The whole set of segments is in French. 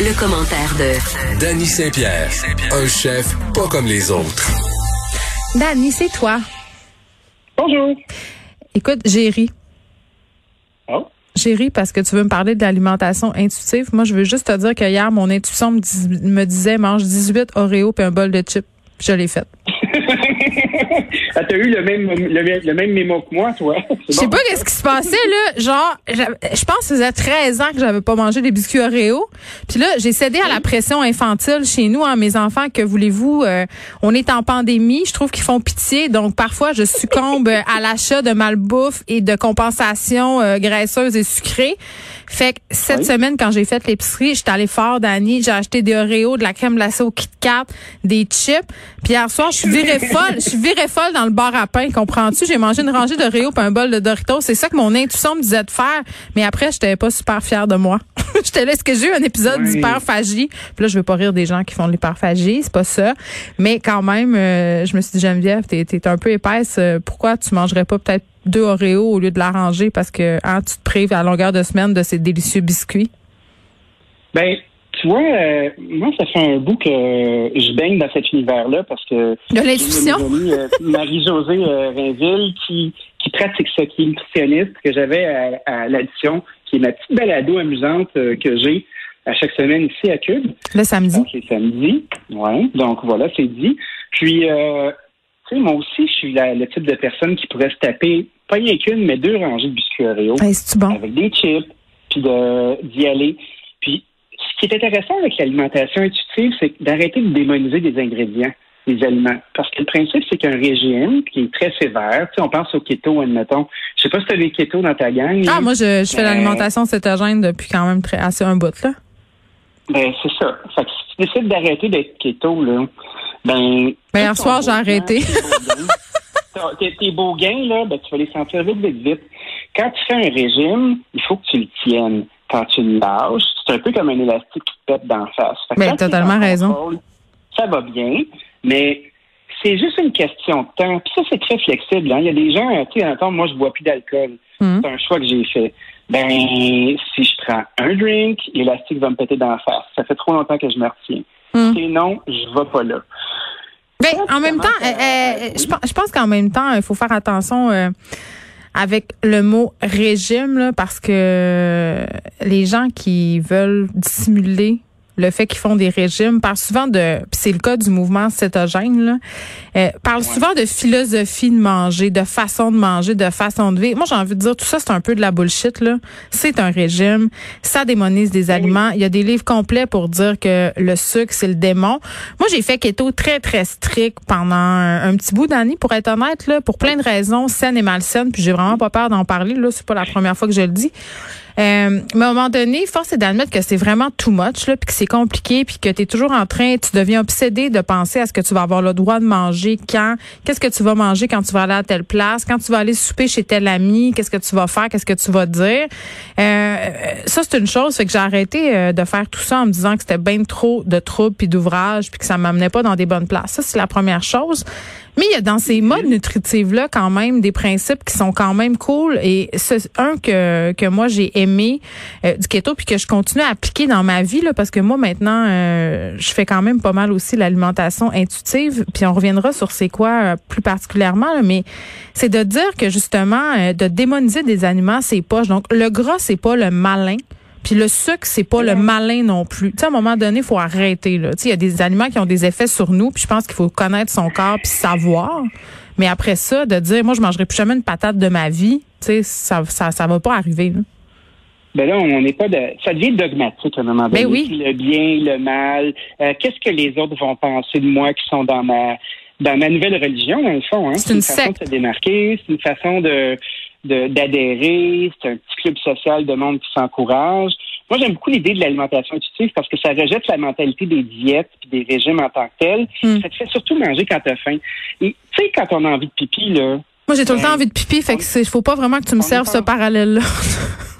Le, commentaire de Danny Saint-Pierre, un chef pas comme les autres. Danny, c'est toi. Bonjour. Écoute, j'ai ri. Oh. J'ai ri parce que tu veux me parler de l'alimentation intuitive. Moi, je veux juste te dire que hier, mon intuition me, me disait mange 18 Oreos et un bol de chips. Je l'ai fait. ah, t'as eu le même, le, même mémo que moi, toi. Je sais pas qu'est-ce qui se passait, là. Genre, je pense que ça faisait 13 ans que j'avais pas mangé des biscuits Oreo. Puis là, j'ai cédé à la pression infantile chez nous, hein, mes enfants, que voulez-vous, euh, on est en pandémie. Je trouve qu'ils font pitié. Donc, parfois, je succombe à l'achat de malbouffe et de compensation euh, graisseuse et sucrée. Fait que cette semaine, quand j'ai fait l'épicerie, j'étais allée fort, Dani. J'ai acheté des Oreos, de la crème glacée au Kit Kat, des chips. Puis hier soir, je suis virée folle. Je suis virée folle dans le bar à pain, comprends-tu? J'ai mangé une rangée d'Oreos puis un bol de Doritos. C'est ça que mon intuition me disait de faire. Mais après, j'étais pas super fière de moi. j'étais là, est-ce que j'ai eu un épisode d'hyperphagie? Puis là, je veux pas rire des gens qui font de l'hyperphagie, c'est pas ça. Mais quand même, euh, je me suis dit, Geneviève, t'es, t'es un peu épaisse. Euh, pourquoi tu mangerais pas peut-être deux Oreos au lieu de l'arranger parce que hein, tu te prives à longueur de semaine de ces délicieux biscuits? Ben, tu vois, euh, moi, ça fait un bout que je baigne dans cet univers-là parce que. De l'intuition? Euh, Marie-Josée euh, Rainville qui, qui pratique ça, qui est nutritionniste, que j'avais à, l'addition, qui est ma petite balado amusante que j'ai à chaque semaine ici à Cube. Le samedi. Donc, c'est samedi. Oui. Donc, voilà, c'est dit. Puis, tu sais, moi aussi, je suis le type de personne qui pourrait se taper, pas rien qu'une, mais deux rangées de biscuits Oreo. bon? Avec des chips, puis d'y aller. Puis, ce qui est intéressant avec l'alimentation intuitive, c'est d'arrêter de démoniser des ingrédients, des aliments. Parce que le principe, c'est qu'un régime qui est très sévère, tu sais, on pense au keto, admettons. Je sais pas si tu as des keto dans ta gang. Ah, moi, je, je fais l'alimentation cétogène depuis quand même très, assez un bout, là. Ben, c'est ça. Fait que si tu décides d'arrêter d'être keto, là, ben. Ben, hier soir, j'ai arrêté. Tes beaux gains, là, ben, tu vas les sentir vite, vite, vite. Quand tu fais un régime, il faut que tu le tiennes. Quand tu le lâches, c'est un peu comme un élastique qui te pète d'en face. Ben, totalement raison. ça va bien, mais c'est juste une question de temps. Puis ça, c'est très flexible. Hein. Il y a des gens, tu sais, attends, moi, je bois plus d'alcool. Hmm. C'est un choix que j'ai fait. Ben, si je prends un drink, l'élastique va me péter d'en face. Ça fait trop longtemps que je me retiens. Hmm. Sinon, je vais pas là. Ben, en même temps, euh, euh, je, pense qu'en même temps, il faut faire attention euh, avec le mot régime parce que les gens qui veulent dissimuler le fait qu'ils font des régimes, parlent souvent de, c'est le cas du mouvement cétogène, là, euh, parle souvent de philosophie de manger, de façon de manger, de façon de vivre. Moi, j'ai envie de dire, tout ça, c'est un peu de la bullshit, là. C'est un régime, ça démonise des aliments. Il y a des livres complets pour dire que le sucre, c'est le démon. Moi, j'ai fait keto très, très strict pendant un, petit bout d'année, pour être honnête, là, pour plein de raisons, saines et malsaines, puis j'ai vraiment pas peur d'en parler, là. C'est pas la première fois que je le dis. Euh, mais à un moment donné, force est d'admettre que c'est vraiment too much, là, puis que c'est compliqué, puis que tu es toujours en train, tu deviens obsédé de penser à ce que tu vas avoir le droit de manger quand, qu'est-ce que tu vas manger quand tu vas aller à telle place, quand tu vas aller souper chez tel ami, qu'est-ce que tu vas faire, qu'est-ce que tu vas dire. Euh, ça, c'est une chose, fait que j'ai arrêté euh, de faire tout ça en me disant que c'était bien trop de troubles puis d'ouvrages, puis que ça m'amenait pas dans des bonnes places. Ça, c'est la première chose. Mais il y a dans ces modes nutritifs-là quand même des principes qui sont quand même cool. Et c'est un que, que moi j'ai aimé euh, du keto puis que je continue à appliquer dans ma vie là, parce que moi maintenant euh, je fais quand même pas mal aussi l'alimentation intuitive. Puis on reviendra sur c'est quoi euh, plus particulièrement, mais c'est de dire que justement de démoniser des aliments c'est poche. Donc le gras c'est pas le malin. Puis le sucre, c'est pas le malin non plus. Tu sais, à un moment donné, il faut arrêter. Là. Tu sais, il y a des aliments qui ont des effets sur nous. Puis je pense qu'il faut connaître son corps puis savoir. Mais après ça, de dire, moi, je mangerai plus jamais une patate de ma vie, tu sais, ça, ça, ça va pas arriver. Là. Ben là, on n'est pas de. Ça devient dogmatique à un moment ben donné. oui. Le bien, le mal. Euh, qu'est-ce que les autres vont penser de moi qui sont dans ma dans ma nouvelle religion, dans le fond. Hein? C'est une, façon de se démarquer, c'est une façon de d'adhérer, c'est un petit club social de monde qui s'encourage. moi, j'aime beaucoup l'idée de l'alimentation intuitive parce que ça rejette la mentalité des diètes et des régimes en tant que tel. Hmm. Ça te fait surtout manger quand tu as faim. Et tu sais, quand on a envie de pipi, là. Moi, j'ai tout le temps Ben, envie de pipi, fait que c'est, faut pas vraiment que tu me serves ce parallèle-là.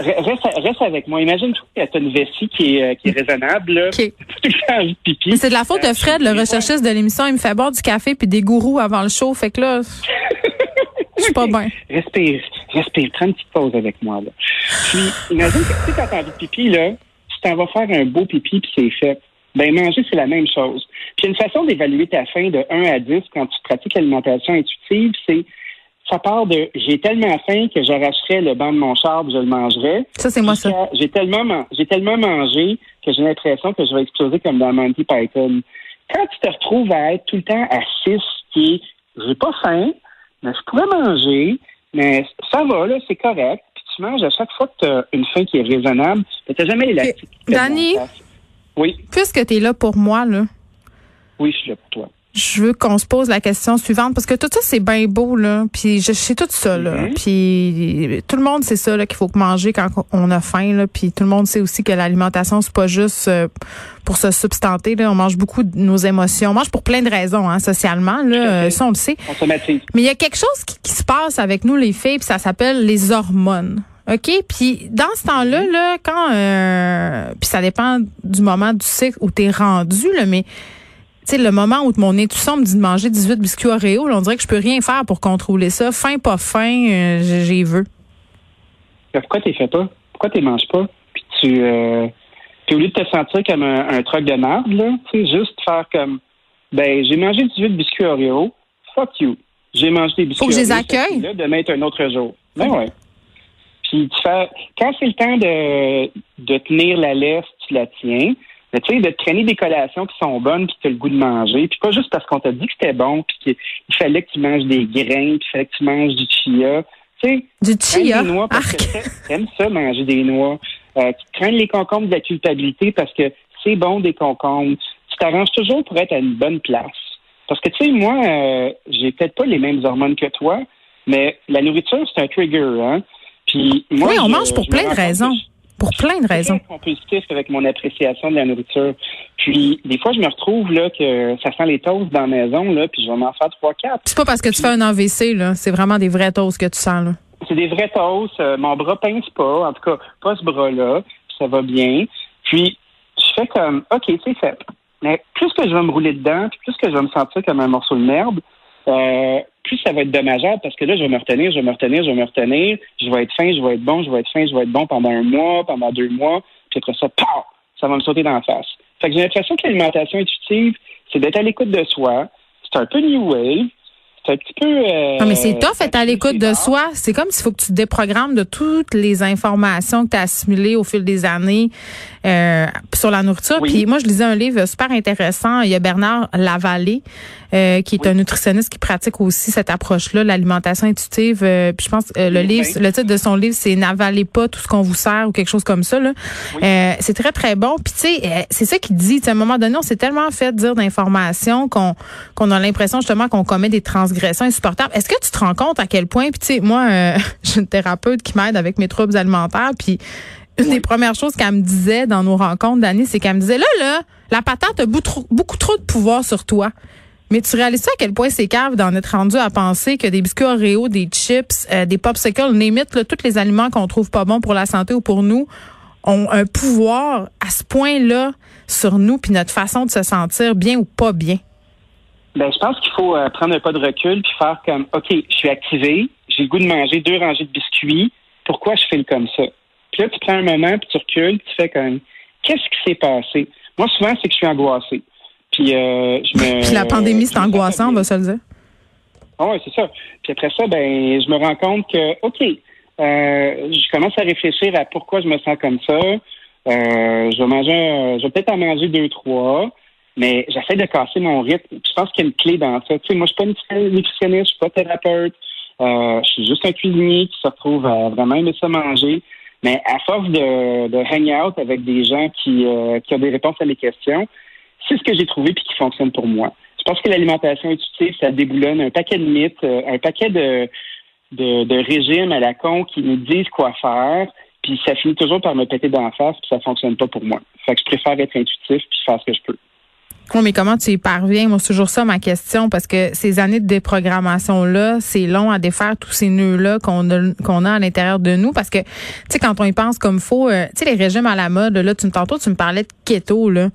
Reste, reste avec moi. Imagine que tu as une vessie qui est, euh, qui est raisonnable. Là. OK. Tout le temps envie de pipi. Mais c'est de la faute de Euh, Fred, le recherchiste de l'émission. Il me fait boire du café puis des gourous avant le show. Fait que là, je suis pas bien. Respire, respire, prends une petite pause avec moi. Là. Puis, imagine que tu sais, quand t'as envie de pipi, là, tu t'en vas faire un beau pipi puis c'est fait. Ben, manger, c'est la même chose. Puis, une façon d'évaluer ta faim de 1 à 10 quand tu pratiques l'alimentation intuitive, c'est ça part de j'ai tellement faim que j'arracherais le banc de mon char je le mangerais. Ça, c'est moi, ça. J'ai tellement, j'ai tellement mangé que j'ai l'impression que je vais exploser comme dans Monty Python. Quand tu te retrouves à être tout le temps à 6, qui est j'ai pas faim, mais je pourrais manger, mais ça va, là, c'est correct. Puis tu manges à chaque fois que tu as une faim qui est raisonnable, mais tu jamais fait Danny? Oui, Puisque tu es là pour moi, là, oui, je suis là pour toi. Je veux qu'on se pose la question suivante parce que tout ça c'est bien beau là, puis je sais tout ça là, Mhm. puis tout le monde sait ça là qu'il faut manger quand on a faim là, puis tout le monde sait aussi que l'alimentation c'est pas juste euh, pour se substanter là, on mange beaucoup de nos émotions, on mange pour plein de raisons hein, socialement là, euh, ça on le sait. Mais il y a quelque chose qui, qui se passe avec nous les filles, puis ça s'appelle les hormones. OK? Puis dans ce temps-là, là, quand euh, puis ça dépend du moment du cycle où tu es rendu, là, mais sais, le moment où mon intuition me dit de manger 18 biscuits Oreo, là, on dirait que je peux rien faire pour contrôler ça. Fin, pas fin, euh, j'ai- j'ai veux. Mais Pourquoi tu fais pas? Pourquoi tu manges pas? Puis tu. Euh, puis au lieu de te sentir comme un, un truc de marde, là, tu sais, juste faire comme. Ben, j'ai mangé 18 biscuits Oreo. Fuck you. J'ai mangé des biscuits Faut que je les accueille. Là, demain est un autre jour. Ben ouais. Puis tu fais. Quand c'est le temps de, de tenir la laisse, tu la tiens. Mais tu sais, de te traîner des collations qui sont bonnes puis que tu as le goût de manger. Puis pas juste parce qu'on t'a dit que c'était bon puis qu'il fallait que tu manges des grains puis il fallait que tu manges du chia. Tu sais, Du chia? des noix parce Arc. que t'a- t'aimes ça, manger des noix. Euh, tu traînes les concombres de la culpabilité parce que c'est bon des concombres. Tu t'arranges toujours pour être à une bonne place. Parce que, tu sais, moi, euh, j'ai peut-être pas les mêmes hormones que toi, mais la nourriture, c'est un trigger, hein. Puis moi, Oui, on je- mange pour plein de raisons. je- Pour plein de je suis raisons. compulsif avec mon appréciation de la nourriture. Puis, des fois, je me retrouve, là, que ça sent les toasts dans la maison, là, puis je vais m'en faire trois, quatre. C'est pas parce que tu fais un AVC, là. C'est vraiment des vrais toasts que tu sens, là. C'est des vrais toasts. Euh, mon bras pince pas. En tout cas, pas ce bras-là. Puis Ça va bien. Puis, je fais comme, OK, c'est fait. Mais plus que je vais me rouler dedans, puis plus que je vais me sentir comme un morceau de merde, euh, plus ça va être dommageable parce que là, je vais me retenir, je vais me retenir, je vais me retenir. Je vais être fin, je vais être bon, je vais être fin, je vais être bon pendant un mois, pendant deux mois. Puis après ça, pow, ça va me sauter dans la face. Fait que j'ai l'impression que l'alimentation intuitive, c'est d'être à l'écoute de soi. C'est un peu new wave. C'est un petit peu. euh, Non, mais c'est tough être à l'écoute de soi. C'est comme s'il faut que tu te déprogrammes de toutes les informations que tu as assimilées au fil des années euh, sur la nourriture. Oui. Puis moi, je lisais un livre super intéressant. Il y a Bernard Lavallée, euh, qui est Oui. un nutritionniste qui pratique aussi cette approche-là, l'alimentation intuitive. Euh, puis je pense euh, le Oui. livre, le titre de son livre, c'est N'avalez pas tout ce qu'on vous sert ou quelque chose comme ça. Là. Euh, c'est très, très bon. Puis tu sais, euh, c'est ça qu'il dit. À un moment donné, on s'est tellement fait dire d'informations qu'on qu'on a l'impression justement qu'on commet des transgressions insupportables. Est-ce que tu te rends compte à quel point, puis tu sais, moi, euh, j'ai une thérapeute qui m'aide avec mes troubles alimentaires, puis une des premières choses qu'elle me disait dans nos rencontres, Dani, c'est qu'elle me disait, là, là, la patate a beaucoup trop, beaucoup trop de pouvoir sur toi. Mais tu réalises à quel point c'est cave d'en être rendu à penser que des biscuits Oreo, des chips, euh, des popsicles, name it, là, tous les aliments qu'on trouve pas bons pour la santé ou pour nous ont un pouvoir à ce point-là sur nous puis notre façon de se sentir bien ou pas bien? Ben, je pense qu'il faut euh, prendre un pas de recul puis faire comme, OK, je suis activé, j'ai le goût de manger deux rangées de biscuits, pourquoi je fais comme ça? Puis là, tu prends un moment, puis tu recules, puis tu fais comme, qu'est-ce qui s'est passé? Moi, souvent, c'est que je suis angoissé. Puis, euh, je me... Puis la pandémie, c'est angoissant, on va se le dire. Ah ouais, c'est ça. Puis après ça, ben, je me rends compte que, OK, euh, je commence à réfléchir à pourquoi je me sens comme ça. Euh, je vais manger, je vais peut-être en manger deux, trois, mais j'essaie de casser mon rythme. Puis Je pense qu'il y a une clé dans ça. Tu sais, moi, je suis pas nutritionniste, je suis pas thérapeute. Euh, je suis juste un cuisinier qui se retrouve à vraiment aimer ça manger. Mais à force de, de hang out avec des gens qui, qui ont des réponses à mes questions, c'est ce que j'ai trouvé puis qui fonctionne pour moi. Je pense que l'alimentation intuitive, ça déboulonne un paquet de mythes, euh, un paquet de, de, régimes à la con qui nous disent quoi faire, puis ça finit toujours par me péter dans la face, puis ça fonctionne pas pour moi. Fait que je préfère être intuitif puis faire ce que je peux. Oui, mais comment tu y parviens? Moi, c'est toujours ça ma question, parce que ces années de déprogrammation-là, c'est long à défaire tous ces nœuds-là qu'on a, qu'on a à l'intérieur de nous. Parce que, tu sais, quand on y pense comme faut, euh, tu sais, les régimes à la mode, là, tu, tantôt, tu me parlais de keto, là.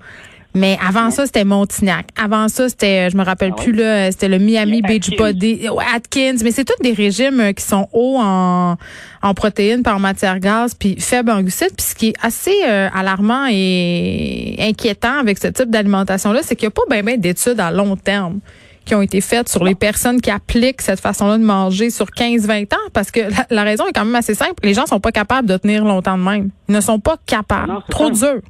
Mais avant ça, c'était Montignac. Avant ça, c'était, je me rappelle ah plus là, c'était le Miami Beach Body, Atkins. Mais c'est tous des régimes euh, qui sont hauts en, en protéines par matière grasse, puis faibles en glucides. Puis ce qui est assez euh, alarmant et inquiétant avec ce type d'alimentation-là, c'est qu'il n'y a pas bien ben, d'études à long terme qui ont été faites sur les personnes qui appliquent cette façon-là de manger sur 15-20 ans, parce que la, raison est quand même assez simple. Les gens sont pas capables de tenir longtemps de même. Ils ne sont pas capables. Trop dur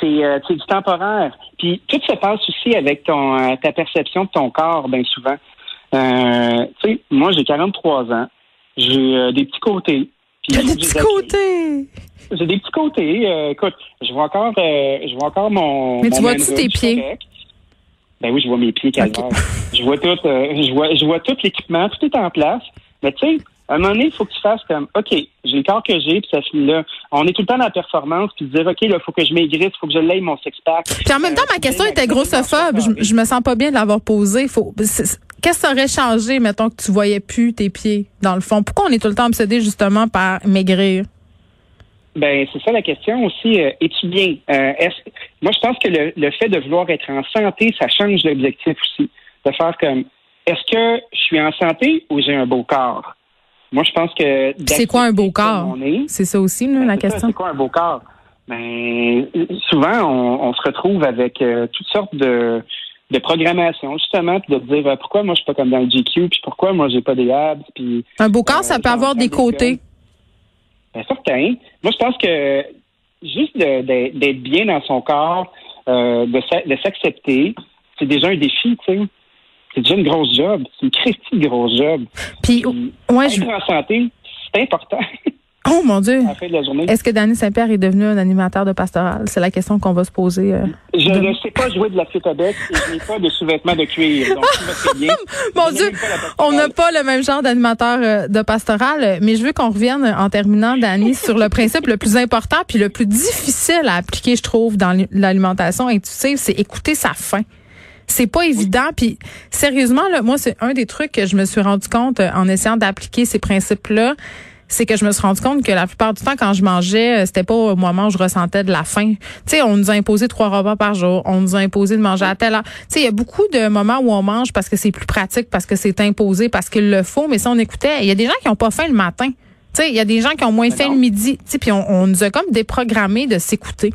c'est euh, du temporaire. Puis tout se passe aussi avec ton euh, ta perception de ton corps, bien souvent. Euh, tu sais, moi j'ai 43 ans, j'ai euh, des petits côtés. T'as des petits côtés. J'ai des petits côtés. écoute, je vois encore, je vois encore mon. Mais tu vois-tu tes pieds? Ben oui, je vois mes pieds, calvaire. Je vois tout, je vois, je vois tout l'équipement, tout est en place. Mais tu sais, à un moment donné, il faut que tu fasses comme, OK, j'ai le corps que j'ai, puis ça finit là. On est tout le temps dans la performance, puis dire, OK, là, il faut que je maigrisse, il faut que je l'aille mon six-pack. Puis en même temps, ma question était grossophobe. Je, je me sens pas bien de l'avoir posée. Faut, qu'est-ce que ça aurait changé, mettons, que tu voyais plus tes pieds, dans le fond? Pourquoi on est tout le temps obsédé, justement, par maigrir? Ben, c'est ça la question aussi. Euh, es-tu bien? Euh, moi, je pense que le, le fait de vouloir être en santé, ça change l'objectif aussi. De faire comme, est-ce que je suis en santé ou j'ai un beau corps? Moi, je pense que. C'est quoi un beau corps? C'est ça aussi, là, la question. C'est quoi un beau corps? Ben, souvent, on, se retrouve avec euh, toutes sortes de, de programmation, justement, puis de dire euh, pourquoi moi je suis pas comme dans le GQ, puis pourquoi moi j'ai pas des abs, puis. Un beau corps, ça euh, peut avoir des côtés. Ben, certain. Moi, je pense que juste d'être bien dans son corps, de s'accepter, c'est déjà un défi, tu sais c'est déjà une grosse job. C'est une critique grosse job. Puis, ouais, je... en santé, c'est important. Oh mon Dieu. Est-ce que Danny Saint-Pierre est devenu un animateur de pastoral? C'est la question qu'on va se poser. Euh, je ne sais pas jouer de la flûte à bec et je n'ai pas de sous-vêtements de cuir. Donc, bien. mon Dieu, on n'a pas le même genre d'animateur euh, de pastoral, mais je veux qu'on revienne en terminant, Danny, sur le principe le plus important puis le plus difficile à appliquer, je trouve, dans l'alimentation intuitive, c'est écouter sa faim. C'est pas évident. Puis sérieusement, là, moi, c'est un des trucs que je me suis rendu compte euh, en essayant d'appliquer ces principes-là. C'est que je me suis rendu compte que la plupart du temps, quand je mangeais, euh, c'était pas au moment où je ressentais de la faim. Tu sais, on nous a imposé trois repas par jour. On nous a imposé de manger à telle heure. Tu sais, il y a beaucoup de moments où on mange parce que c'est plus pratique, parce que c'est imposé, parce qu'il le faut. Mais si on écoutait, il y a des gens qui ont pas faim le matin. Tu sais, il y a des gens qui ont moins faim le midi. Tu sais, puis on, on nous a comme déprogrammé de s'écouter.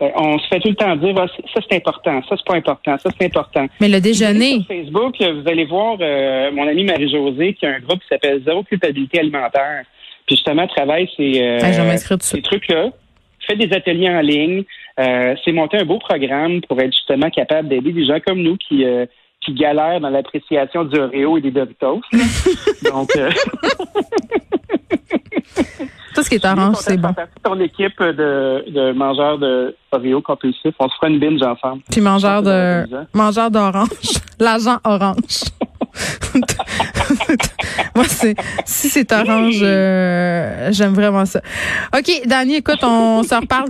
Ben, on se fait tout le temps dire ah, ça c'est important, ça c'est pas important, ça c'est important. Mais le déjeuner. Sur Facebook, vous allez voir euh, mon amie Marie-Josée qui a un groupe qui s'appelle Zéro culpabilité alimentaire. Puis justement, travaille ces, euh, ces trucs-là, fait des ateliers en ligne, euh, c'est monté un beau programme pour être justement capable d'aider des gens comme nous qui euh, qui galèrent dans l'appréciation du Oreo et des Doritos. Donc Tout ce qui est orange, c'est bon. ton équipe de, de mangeurs de Oreo compulsifs. On se fera une binge ensemble. Puis mangeurs de, mangeurs d'orange. L'agent orange. Moi, c'est, si c'est orange, euh, j'aime vraiment ça. OK, Dani, écoute, on se reparle.